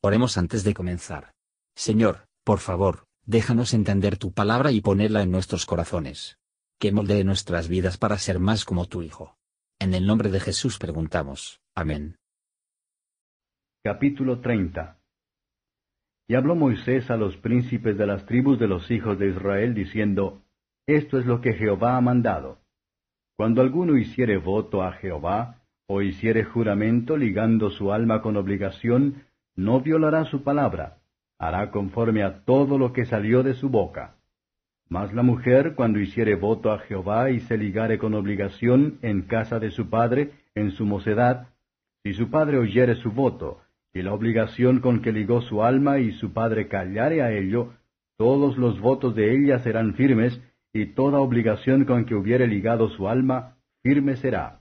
Oremos antes de comenzar. Señor, por favor, déjanos entender tu palabra y ponerla en nuestros corazones. Que moldee nuestras vidas para ser más como tu Hijo. En el nombre de Jesús preguntamos. Amén. Capítulo 30 Y habló Moisés a los príncipes de las tribus de los hijos de Israel, diciendo, Esto es lo que Jehová ha mandado. Cuando alguno hiciere voto a Jehová, o hiciere juramento ligando su alma con obligación, no violará su palabra, hará conforme a todo lo que salió de su boca. Mas la mujer, cuando hiciere voto a Jehová y se ligare con obligación en casa de su padre, en su mocedad, si su padre oyere su voto, y la obligación con que ligó su alma y su padre callare a ello, todos los votos de ella serán firmes, y toda obligación con que hubiere ligado su alma, firme será.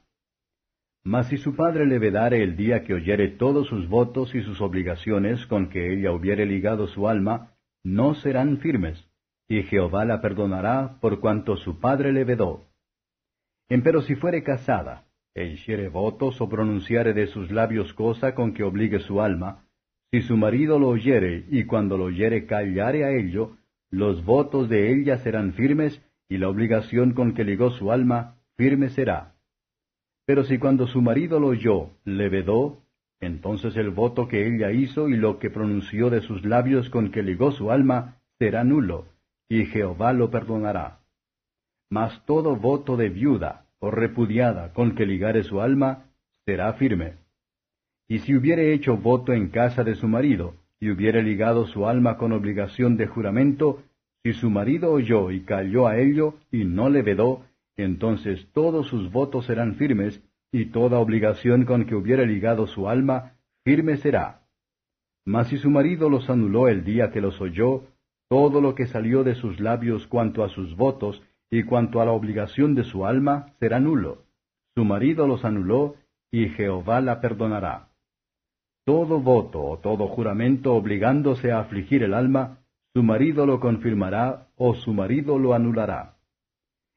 Mas si su padre le vedare el día que oyere todos sus votos y sus obligaciones con que ella hubiere ligado su alma, no serán firmes, y Jehová la perdonará por cuanto su padre le vedó. Empero si fuere casada, e hiciere votos o pronunciare de sus labios cosa con que obligue su alma, si su marido lo oyere y cuando lo oyere callare a ello, los votos de ella serán firmes y la obligación con que ligó su alma firme será. Pero si cuando su marido lo oyó, le vedó, entonces el voto que ella hizo y lo que pronunció de sus labios con que ligó su alma será nulo, y Jehová lo perdonará. Mas todo voto de viuda o repudiada con que ligare su alma será firme. Y si hubiere hecho voto en casa de su marido, y hubiere ligado su alma con obligación de juramento, si su marido oyó y cayó a ello y no le vedó, entonces todos sus votos serán firmes, y toda obligación con que hubiere ligado su alma, firme será. Mas si su marido los anuló el día que los oyó, todo lo que salió de sus labios cuanto a sus votos y cuanto a la obligación de su alma será nulo. Su marido los anuló, y Jehová la perdonará. Todo voto o todo juramento obligándose a afligir el alma, su marido lo confirmará o su marido lo anulará.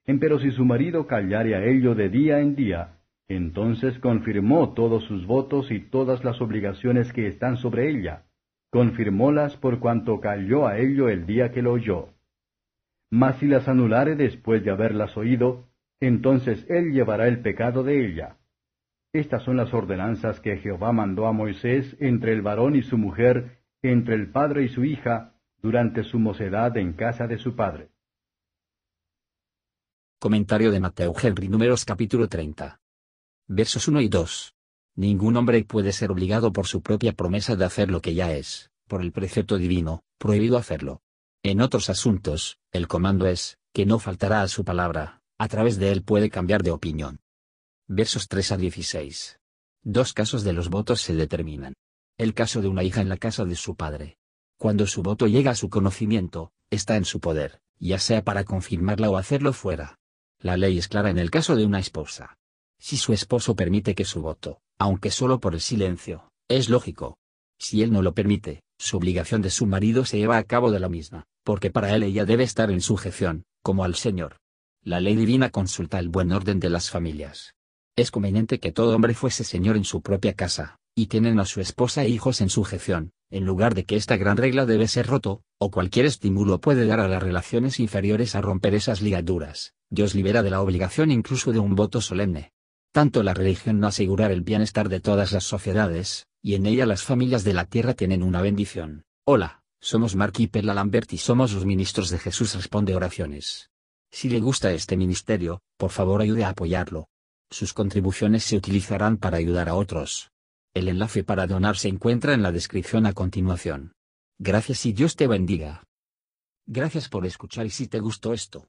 Empero si su marido callare a ello de día en día, entonces confirmó todos sus votos y todas las obligaciones que están sobre ella. Confirmólas por cuanto calló a ello el día que lo oyó. Mas si las anulare después de haberlas oído, entonces él llevará el pecado de ella. Estas son las ordenanzas que Jehová mandó a Moisés entre el varón y su mujer, entre el padre y su hija, durante su mocedad en casa de su padre. Comentario de Mateo Henry Números capítulo 30. Versos 1 y 2. Ningún hombre puede ser obligado por su propia promesa de hacer lo que ya es, por el precepto divino, prohibido hacerlo. En otros asuntos, el comando es, que no faltará a su palabra, a través de él puede cambiar de opinión. Versos 3 a 16. Dos casos de los votos se determinan. El caso de una hija en la casa de su padre. Cuando su voto llega a su conocimiento, está en su poder, ya sea para confirmarla o hacerlo fuera. La ley es clara en el caso de una esposa. Si su esposo permite que su voto, aunque solo por el silencio, es lógico. Si él no lo permite, su obligación de su marido se lleva a cabo de la misma, porque para él ella debe estar en sujeción, como al Señor. La ley divina consulta el buen orden de las familias. Es conveniente que todo hombre fuese señor en su propia casa, y tienen a su esposa e hijos en sujeción, en lugar de que esta gran regla debe ser roto, o cualquier estímulo puede dar a las relaciones inferiores a romper esas ligaduras. Dios libera de la obligación incluso de un voto solemne. Tanto la religión no asegurar el bienestar de todas las sociedades, y en ella las familias de la tierra tienen una bendición. Hola, somos Mark y Perla Lambert y somos los ministros de Jesús Responde Oraciones. Si le gusta este ministerio, por favor ayude a apoyarlo. Sus contribuciones se utilizarán para ayudar a otros. El enlace para donar se encuentra en la descripción a continuación. Gracias y Dios te bendiga. Gracias por escuchar y si te gustó esto,